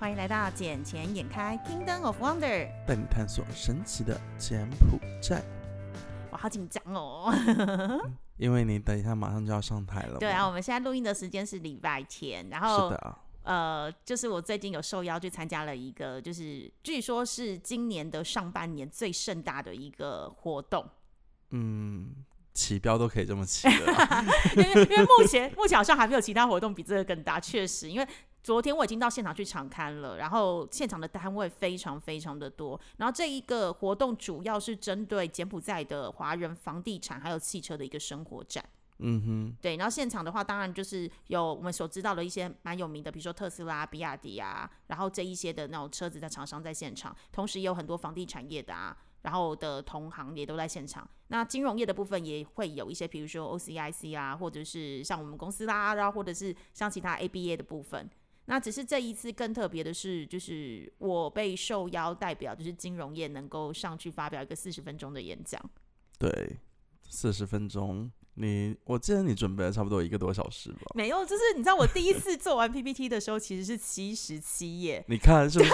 欢迎来到《捡钱眼开 Kingdom of Wonder》。带你探索神奇的柬埔寨。我好紧张哦！因为你等一下马上就要上台了。对啊，我们现在录音的时间是礼拜天，然后是的啊，呃，就是我最近有受邀去参加了一个，就是据说是今年的上半年最盛大的一个活动。嗯，起标都可以这么起的啊。因为因为目前目前好像还没有其他活动比这个更大，确实，因为昨天我已经到现场去场刊了，然后现场的单位非常非常的多，然后这一个活动主要是针对柬埔寨的华人房地产还有汽车的一个生活展。嗯哼，对，然后现场的话，当然就是有我们所知道的一些蛮有名的，比如说特斯拉、比亚迪啊，然后这一些的那种车子的厂商在现场，同时也有很多房地产业的啊，然后的同行也都在现场。那金融业的部分也会有一些，比如说 OCIC 啊，或者是像我们公司啦，然后或者是像其他 ABA 的部分。那只是这一次更特别的是，就是我被受邀代表，就是金融业能够上去发表一个四十分钟的演讲。对，四十分钟，你我记得你准备了差不多一个多小时吧？没有，就是你知道我第一次做完 PPT 的时候，其实是七十七页。你看是不是？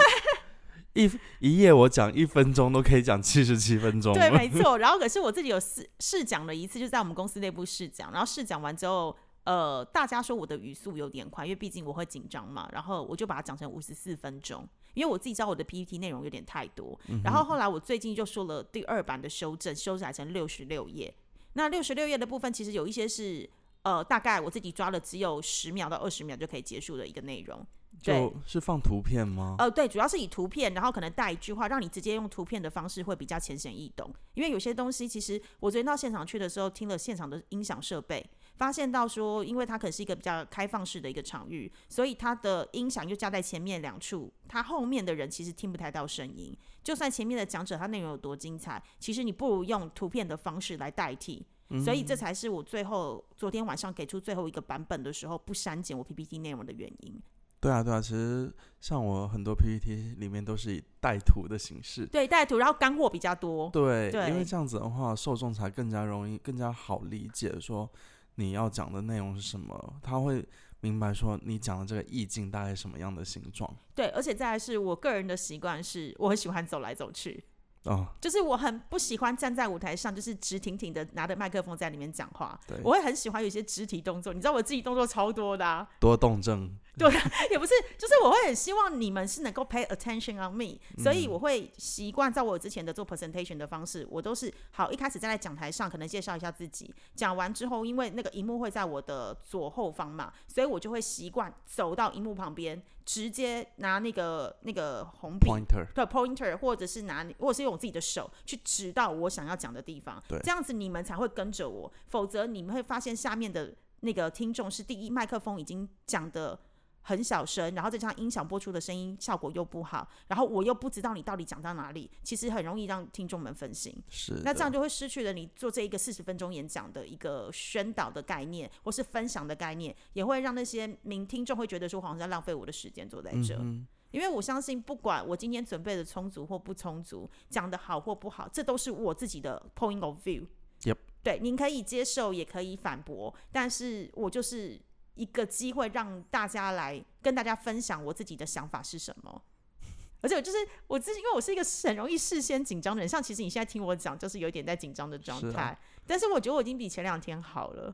一一页我讲一分钟都可以讲七十七分钟。对，没 错。然后可是我自己有试试讲了一次，就在我们公司内部试讲。然后试讲完之后，呃，大家说我的语速有点快，因为毕竟我会紧张嘛。然后我就把它讲成五十四分钟，因为我自己知道我的 PPT 内容有点太多。然后后来我最近就说了第二版的修正，修改成六十六页。那六十六页的部分，其实有一些是呃，大概我自己抓了只有十秒到二十秒就可以结束的一个内容。就是放图片吗？呃，对，主要是以图片，然后可能带一句话，让你直接用图片的方式会比较浅显易懂。因为有些东西，其实我昨天到现场去的时候，听了现场的音响设备，发现到说，因为它可能是一个比较开放式的一个场域，所以它的音响就架在前面两处，它后面的人其实听不太到声音。就算前面的讲者他内容有多精彩，其实你不如用图片的方式来代替。所以这才是我最后昨天晚上给出最后一个版本的时候不删减我 PPT 内容的原因。对啊，对啊，其实像我很多 PPT 里面都是以带图的形式。对，带图，然后干货比较多。对，对因为这样子的话，受众才更加容易、更加好理解，说你要讲的内容是什么，他会明白说你讲的这个意境大概什么样的形状。对，而且再来是我个人的习惯是，我很喜欢走来走去，哦，就是我很不喜欢站在舞台上，就是直挺挺的拿着麦克风在里面讲话。对我会很喜欢有一些肢体动作，你知道我自己动作超多的、啊，多动症。对，也不是，就是我会很希望你们是能够 pay attention on me，所以我会习惯在我之前的做 presentation 的方式，我都是好一开始站在讲台上，可能介绍一下自己，讲完之后，因为那个荧幕会在我的左后方嘛，所以我就会习惯走到荧幕旁边，直接拿那个那个红笔 Pointer，对 pointer，或者是拿你，或者是用我自己的手去指到我想要讲的地方，对。这样子你们才会跟着我，否则你们会发现下面的那个听众是第一麦克风已经讲的很小声，然后再加上音响播出的声音效果又不好，然后我又不知道你到底讲到哪里，其实很容易让听众们分心。是那这样就会失去了你做这一个四十分钟演讲的一个宣导的概念，或是分享的概念，也会让那些名听众会觉得说，好像在浪费我的时间坐在这。嗯因为我相信，不管我今天准备的充足或不充足，讲的好或不好，这都是我自己的 point of view。Yep 对，您可以接受，也可以反驳，但是我就是一个机会，让大家来跟大家分享我自己的想法是什么。而且我就是我自己，因为我是一个很容易事先紧张的人，像其实你现在听我讲，就是有一点在紧张的状态，是啊但是我觉得我已经比前两天好了。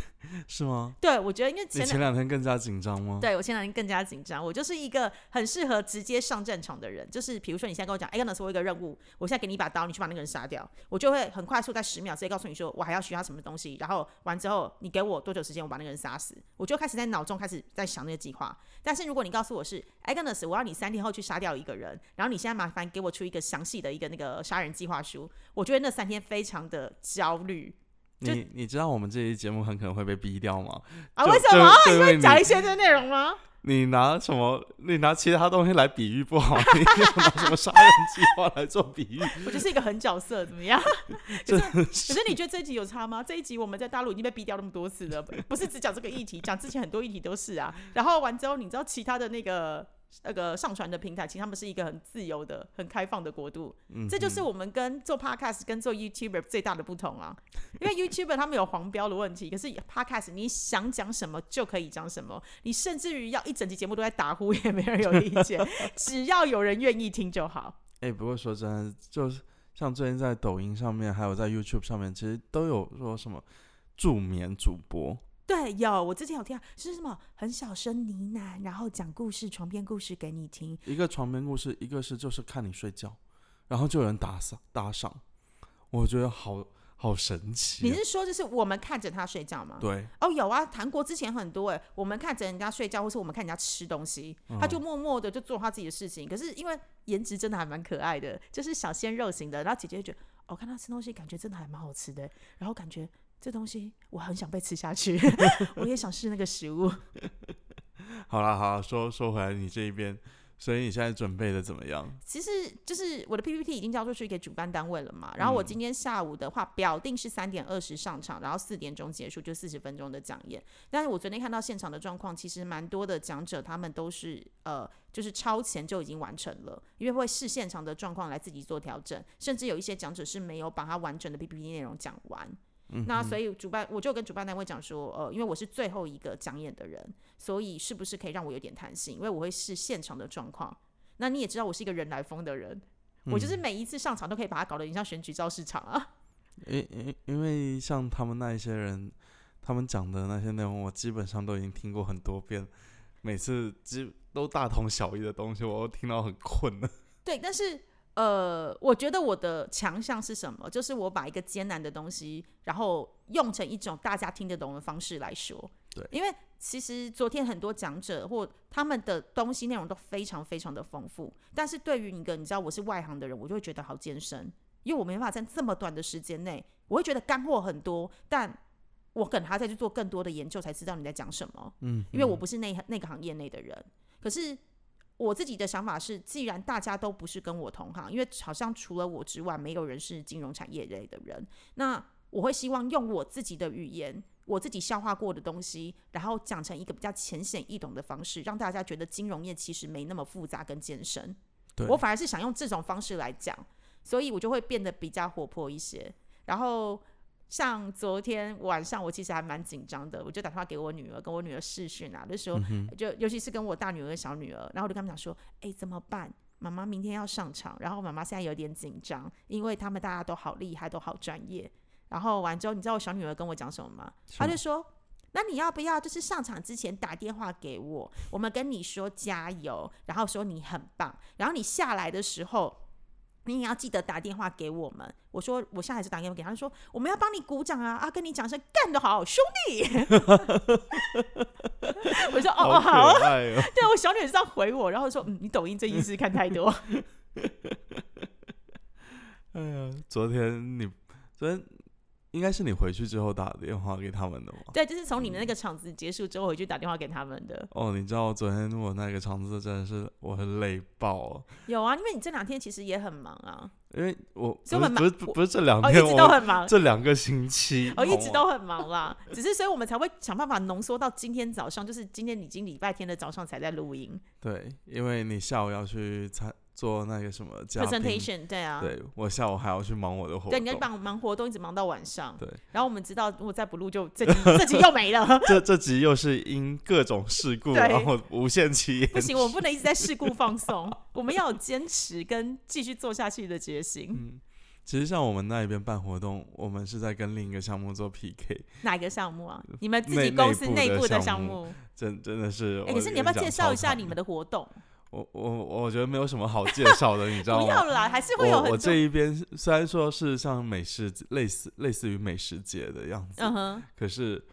是吗？对，我觉得因为前两前两天更加紧张吗？对我前两天更加紧张，我就是一个很适合直接上战场的人。就是比如说你现在跟我讲，哎，刚才我有一个任务，我现在给你一把刀，你去把那个人杀掉，我就会很快速在十秒直接告诉你说我还要需要什么东西，然后完之后你给我多久时间，我把那个人杀死，我就开始在脑中开始在想那个计划。但是如果你告诉我是 Agnes，我要你三天后去杀掉一个人，然后你现在麻烦给我出一个详细的一个那个杀人计划书，我觉得那三天非常的焦虑就你你知道我们这期节目很可能会被逼掉吗？啊！就为什么？因为讲一些这个内容吗？你拿什么？你拿其他东西来比喻不好，你 要拿什么杀人计划来做比喻？我就是一个狠角色，怎么样？可是可是你觉得这一集有差吗？这一集我们在大陆已经被逼掉那么多次了，不是只讲这个议题，讲之前很多议题都是啊。然后完之后，你知道其他的那个那个上传的平台，其实他们是一个很自由的、很开放的国度。嗯这就是我们跟做 podcast 跟做 YouTuber 最大的不同啊。因为 YouTuber 他们有黄标的问题，可是 podcast 你想讲什么就可以讲什么，你甚至于要一整集节目都在打呼，也没人有意见，只要有人愿意听就好。哎、不过说真的，就是像最近在抖音上面，还有在 YouTube 上面，其实都有说什么助眠主播，对，有我之前有听到是什么很小声呢喃，然后讲故事、床边故事给你听。一个床边故事，一个是就是看你睡觉，然后就有人打赏打赏，我觉得好好神奇啊、你是说就是我们看着他睡觉吗？对，哦，有啊，韩国之前很多哎，我们看着人家睡觉，或是我们看人家吃东西，他就默默的就做他自己的事情。可是因为颜值真的还蛮可爱的，就是小鲜肉型的，然后姐姐就觉得，哦，看他吃东西，感觉真的还蛮好吃的，然后感觉这东西我很想被吃下去，我也想试那个食物。好啦好啦，说说回来，你这一边，所以你现在准备的怎么样？其实就是我的 PPT 已经交出去给主办单位了嘛，然后我今天下午的话表定是三点二十上场，然后四点钟结束，就四十分钟的讲演。但是我昨天看到现场的状况，其实蛮多的讲者他们都是呃，就是超前就已经完成了，因为会视现场的状况来自己做调整，甚至有一些讲者是没有把它完整的 PPT 内容讲完。那所以主办我就跟主办单位讲说，呃，因为我是最后一个讲演的人，所以是不是可以让我有点弹性？因为我会视现场的状况。那你也知道我是一个人来疯的人，我就是每一次上场都可以把它搞得很像选举造市场啊。因因因为像他们那一些人，他们讲的那些内容，我基本上都已经听过很多遍，每次基都大同小异的东西，我都听到很困了。对，但是呃，我觉得我的强项是什么？就是我把一个艰难的东西，然后用成一种大家听得懂的方式来说。对因为其实昨天很多讲者或他们的东西内容都非常非常的丰富，但是对于一个你知道我是外行的人，我就会觉得好艰深，因为我没办法在这么短的时间内，我会觉得干货很多，但我可能还要再去做更多的研究，才知道你在讲什么。嗯，因为我不是那那个行业内的人。可是我自己的想法是，既然大家都不是跟我同行，因为好像除了我之外，没有人是金融产业类的人，那我会希望用我自己的语言。我自己消化过的东西，然后讲成一个比较浅显易懂的方式，让大家觉得金融业其实没那么复杂跟艰深。对我反而是想用这种方式来讲，所以我就会变得比较活泼一些。然后像昨天晚上，我其实还蛮紧张的，我就打电话给我女儿，跟我女儿视讯啊，那时候，就尤其是跟我大女儿、小女儿，然后我就跟他们讲说，哎，怎么办？妈妈明天要上场，然后妈妈现在有点紧张，因为他们大家都好厉害，都好专业。然后完之后，你知道我小女儿跟我讲什么吗？她就说：“那你要不要就是上场之前打电话给我，我们跟你说加油，然后说你很棒，然后你下来的时候。”你也要记得打电话给我们。我说我下一次打电话给他，他说我们要帮你鼓掌啊啊，跟你讲声干得好，兄弟。我说哦哦好。对我小女儿是这样回我，然后说嗯，你抖音这一事看太多。哎呀，昨天你昨天应该是你回去之后打电话给他们的吗？对，就是从你们那个场子结束之后回去打电话给他们的。哦，你知道昨天我那个场子真的是我很累爆了，有啊，因为你这两天其实也很忙啊，因为我所以我们不是不是这两哦，一天，直都很忙。这两个星期，哦，一直都很忙啦，只是所以我们才会想办法浓缩到今天早上，就是今天已经礼拜天的早上才在录音对，因为你下午要去参做那个什么 presentation，对啊，对我下午还要去忙我的活对，动，你要忙忙活动，一直忙到晚上。对，然后我们知道，如果再不录就这集 这集又没了，这这集又是因各种事故，对然后无限期延不行，我们不能一直在事故放松，我们要有坚持跟继续做下去的决心。嗯，其实像我们那一边办活动，我们是在跟另一个项目做 PK，哪一个项目啊？你们自己公司内部的项目目？真真的是。哎，可是你要不要介绍一下你们的活动？我我我觉得没有什么好介绍的，你知道 吗？不要啦，还是会有我我。这一边虽然说是像美食类似类似于美食节的样子，嗯哼，可是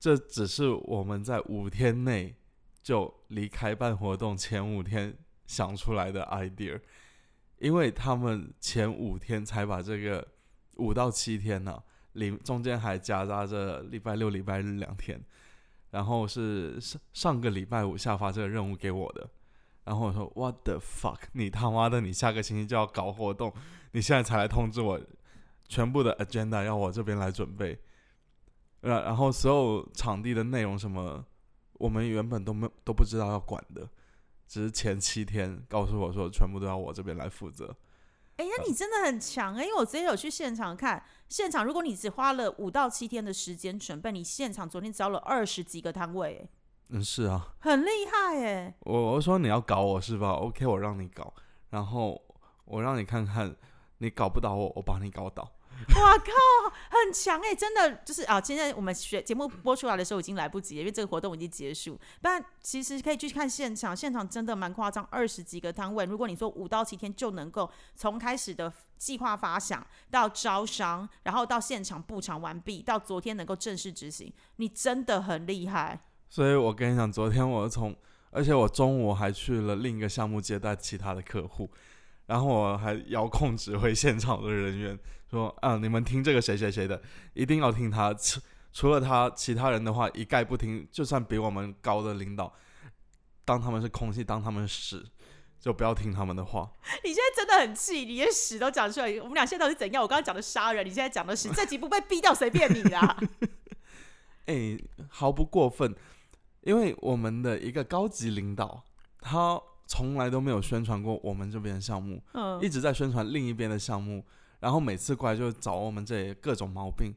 这只是我们在五天内就离开办活动前五天想出来的 idea，因为他们前五天才把这个五到七天呢、里中间还夹杂着礼拜六、礼拜日两天，然后是上上个礼拜五下发这个任务给我的。然后我说 What the fuck！你他妈的，你下个星期就要搞活动，你现在才来通知我，全部的 agenda 要我这边来准备。然然后所有场地的内容什么，我们原本都没都不知道要管的，只是前七天告诉我说全部都要我这边来负责。哎、那你真的很强哎、因为我之前有去现场看，现场如果你只花了五到七天的时间准备，你现场昨天招了二十几个摊位、哎嗯，是啊，很厉害耶、我我说你要搞我是吧？OK，我让你搞，然后我让你看看你搞不倒我，我把你搞倒。哇靠，很强哎、真的就是啊，现在我们学节目播出来的时候已经来不及了，因为这个活动已经结束。但其实可以去看现场，现场真的蛮夸张，二十几个摊位。如果你说五到七天就能够从开始的计划发想到招商，然后到现场布场完毕，到昨天能够正式执行，你真的很厉害。所以我跟你讲，昨天我从，而且我中午还去了另一个项目接待其他的客户，然后我还遥控指挥现场的人员说啊，你们听这个谁谁谁的，一定要听他，除除了他，其他人的话一概不听，就算比我们高的领导，当他们是空气，当他们是屎，就不要听他们的话。你现在真的很气，你连屎都讲出来。我们俩现在到底怎样？我刚刚讲的杀人，你现在讲的屎，这集不被逼掉随便你啦。哎、毫不过分，因为我们的一个高级领导，他从来都没有宣传过我们这边的项目，嗯一直在宣传另一边的项目，然后每次过来就找我们这里各种毛病。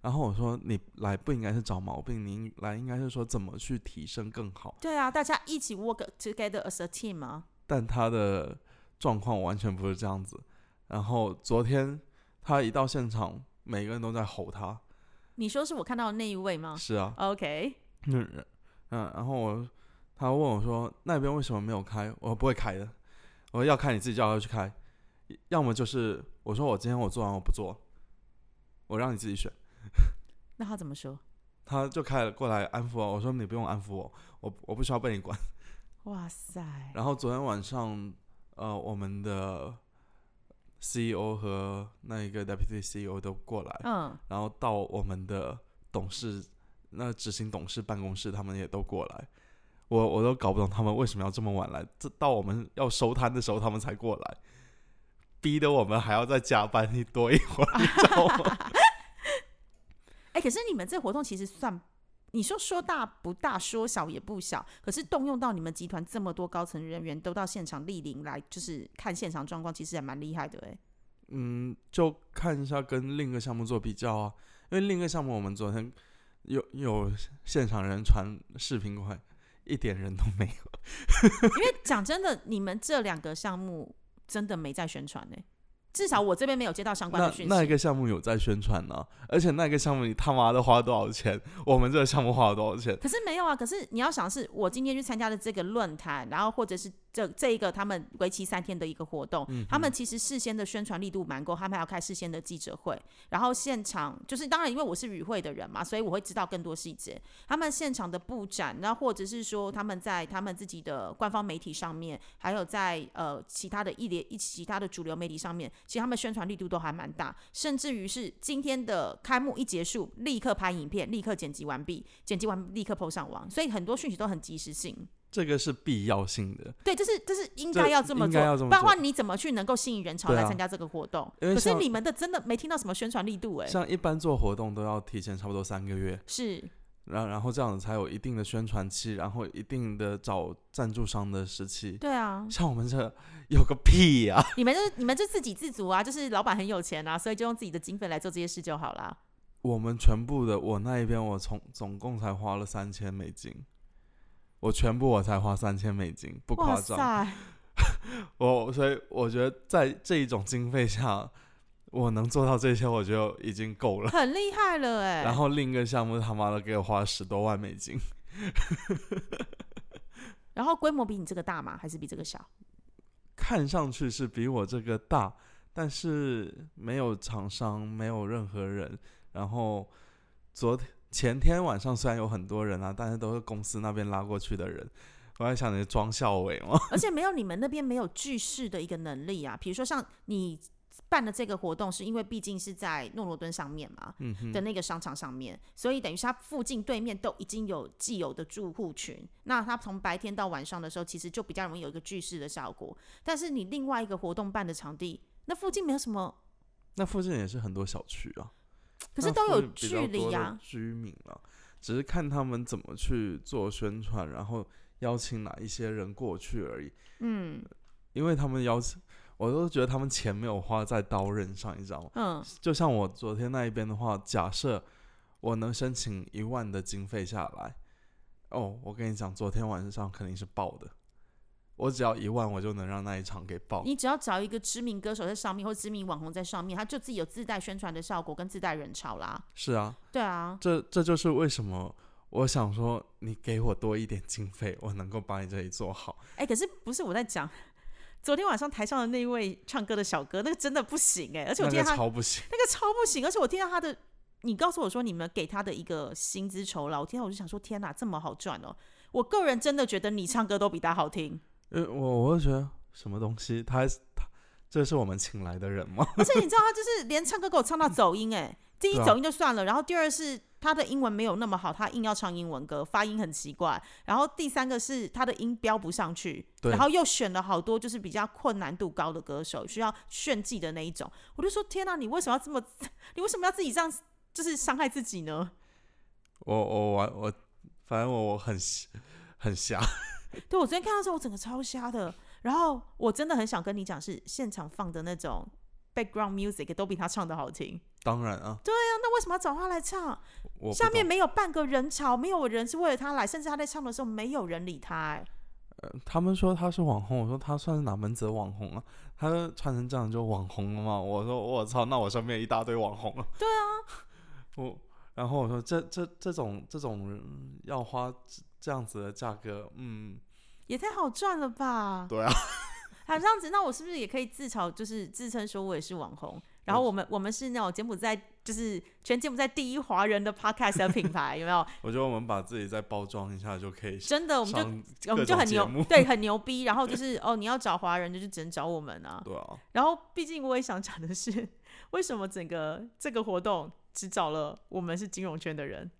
然后我说你来不应该是找毛病，你来应该是说怎么去提升更好。对啊，大家一起 work together as a team 啊。但他的状况完全不是这样子。然后昨天他一到现场，每个人都在吼他。你说是我看到的那一位吗是啊，？OK，嗯嗯，然后我他问我说那边为什么没有开？我说不会开的，我说要开你自己叫他去开，要么就是我说我今天我做完我不做，我让你自己选。那他怎么说？他就开了过来安抚我，我说你不用安抚我，我我不需要被你管。哇塞，然后昨天晚上，呃，我们的 CEO 和那一个 Deputy CEO 都过来，嗯，然后到我们的董事那执行董事办公室，他们也都过来。我我都搞不懂他们为什么要这么晚来，这到我们要收摊的时候他们才过来，逼得我们还要再加班一多一会儿，你知道吗？哎、可是你们这活动其实算，你说说大不大，说小也不小，可是动用到你们集团这么多高层人员都到现场莅临来，就是看现场状况，其实也蛮厉害的哎。嗯，就看一下跟另一个项目做比较啊，因为另一个项目我们昨天有有现场人传视频过来，一点人都没有。因为讲真的，你们这两个项目真的没在宣传呢，至少我这边没有接到相关的讯息。那一个项目有在宣传呢、而且那个项目你他妈的花多少钱？我们这个项目花了多少钱？可是没有啊，可是你要想是，我今天去参加的这个论坛，然后或者是这这一个他们为期三天的一个活动，嗯他们其实事先的宣传力度蛮够，他们还要开事先的记者会，然后现场就是当然因为我是与会的人嘛，所以我会知道更多细节。他们现场的布展，那或者是说他们在他们自己的官方媒体上面，还有在呃其他的一连一其他的主流媒体上面，其实他们宣传力度都还蛮大，甚至于是今天的开幕一结束，立刻拍影片，立刻剪辑完毕，剪辑完立刻 PO 上网，所以很多讯息都很及时性。这个是必要性的，对，这是这是应该要这么做，不然的话你怎么去能够吸引人潮来参加这个活动？可是你们的真的没听到什么宣传力度哎、像一般做活动都要提前差不多三个月，是。然然后这样子才有一定的宣传期，然后一定的找赞助商的时期。对啊，像我们这有个屁呀、你们就是你们就自给自足啊，就是老板很有钱啊，所以就用自己的经费来做这些事就好啦。我们全部的我那一边，我从总共才花了三千美金，我全部我才花三千美金，不夸张。我所以我觉得在这一种经费下，我能做到这些，我就已经够了。很厉害了哎、然后另一个项目他妈的给我花十多万美金，然后规模比你这个大吗？还是比这个小？看上去是比我这个大，但是没有厂商，没有任何人。然后昨天前天晚上虽然有很多人啊，但是都是公司那边拉过去的人。我在想，你是装校委吗？而且没有你们那边没有聚事的一个能力啊。比如说像你办的这个活动，是因为毕竟是在诺罗敦上面嘛，嗯哼，的那个商场上面，所以等于是它附近对面都已经有既有的住户群。那它从白天到晚上的时候，其实就比较容易有一个聚事的效果。但是你另外一个活动办的场地，那附近没有什么，那附近也是很多小区啊。可是都有距离啊。居民啊，只是看他们怎么去做宣传，然后邀请哪一些人过去而已。嗯因为他们邀请，我都觉得他们钱没有花在刀刃上，你知道吗？嗯就像我昨天那一边的话，假设我能申请一万的经费下来，哦，我跟你讲，昨天晚上肯定是爆的。我只要一万，我就能让那一场给爆。你只要找一个知名歌手在上面，或知名网红在上面，他就自己有自带宣传的效果跟自带人潮啦。是啊，对啊，这这就是为什么我想说，你给我多一点经费，我能够把你这里做好。哎、可是不是我在讲，昨天晚上台上的那一位唱歌的小哥，那个真的不行哎、而且我那个听到他超不行，那个超不行，而且我听到他的，你告诉我说你们给他的一个薪资酬劳，我听到我就想说，天哪，这么好赚哦！我个人真的觉得你唱歌都比他好听，呃，我我就觉得什么东西，他他这是我们请来的人吗？而且你知道他就是连唱歌给我唱到走音哎，第一走音就算了，然后第二是他的英文没有那么好，他硬要唱英文歌，发音很奇怪，然后第三个是他的音标不上去，对然后又选了好多就是比较困难度高的歌手，需要炫技的那一种，我就说天哪，你为什么要这么，你为什么要自己这样，就是伤害自己呢？我我我我，反正我我很很瞎。对我昨天看到的时候，我整个超瞎的。然后我真的很想跟你讲，是现场放的那种 background music 都比他唱的好听。当然啊，对啊那为什么要找他来唱？我下面没有半个人潮，没有人是为了他来，甚至他在唱的时候没有人理他、哎，呃他们说他是网红，我说他算是哪门子的网红啊？他穿成这样就网红了吗？我说我操，那我身边一大堆网红了。对啊，我然后我说这这这种这种人要花这这样子的价格，嗯，也太好赚了吧？对啊，啊，这样子，那我是不是也可以自嘲，就是自称说我也是网红？然后我们我们是那种柬埔寨，就是全柬埔寨第一华人的 podcast 的品牌，有没有？我觉得我们把自己再包装一下就可以真的，我们就我们就很牛对，很牛逼。然后就是 哦，你要找华人，就是只能找我们啊。对啊，然后，毕竟我也想讲的是，为什么整个这个活动只找了我们是金融圈的人？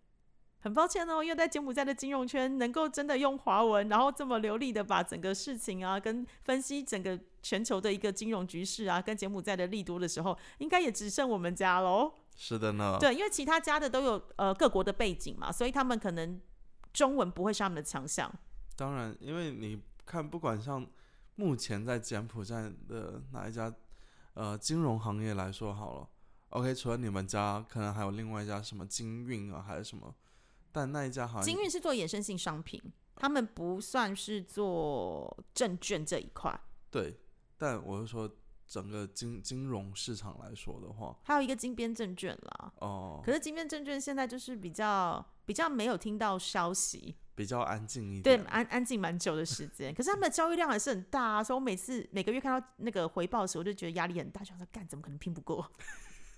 很抱歉哦，因为在柬埔寨的金融圈能够真的用华文，然后这么流利的把整个事情啊，跟分析整个全球的一个金融局势啊，跟柬埔寨的力度的时候，应该也只剩我们家喽。是的呢，对，因为其他家的都有呃各国的背景嘛，所以他们可能中文不会是他们的强项。当然，因为你看，不管像目前在柬埔寨的哪一家呃金融行业来说好了，OK，除了你们家，可能还有另外一家什么金运啊，还是什么，但那一家好像金运是做衍生性商品，他们不算是做证券这一块。对，但我是说整个金金融市场来说的话，还有一个金边证券啦，哦、可是金边证券现在就是比较比较没有听到消息，比较安静一点对，安安静蛮久的时间。可是他们的交易量还是很大啊，所以我每次每个月看到那个回报的时候，我就觉得压力很大，想说干怎么可能拼不过？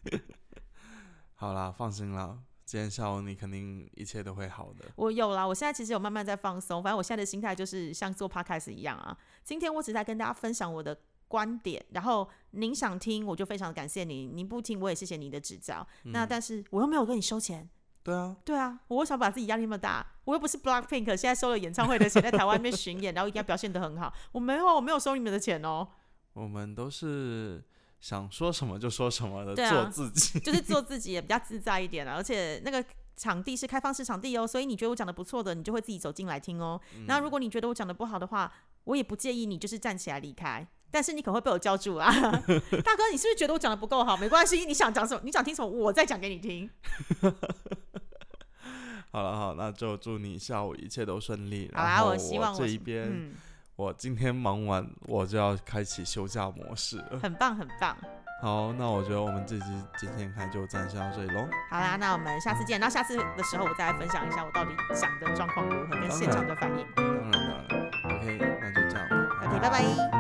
好啦，放心啦，今天下午你肯定一切都会好的。我有啦，我现在其实有慢慢在放松，反正我现在的心态就是像做 podcast 一样啊。今天我只是在跟大家分享我的观点，然后您想听，我就非常感谢你；您不听，我也谢谢你的指教。那但是我又没有跟你收钱，对啊，对啊，我为什么把自己压力那么大？我又不是 Blackpink，现在收了演唱会的钱，在台湾那边巡演，然后一定要表现得很好。我没有，我没有收你们的钱哦，我们都是想说什么就说什么的，做自己。就是做自己也比较自在一点啊。而且那个场地是开放式场地哦，所以你觉得我讲的不错的，你就会自己走进来听哦。那如果你觉得我讲的不好的话，我也不介意你就是站起来离开。但是你可能会被我叫住啊，大哥，你是不是觉得我讲的不够好？没关系，你想讲什么，你想听什么，我再讲给你听。好了，好，那就祝你下午一切都顺利。好啦，我希望我这一边，嗯，我今天忙完，我就要开启休假模式了。很棒，很棒。好，那我觉得我们这期今天看就暂时到这里喽。好啦，那我们下次见。那下次的时候，我再来分享一下我到底讲的状况如何，跟现场的反应。当然当然，OK，那就这样。OK，拜拜。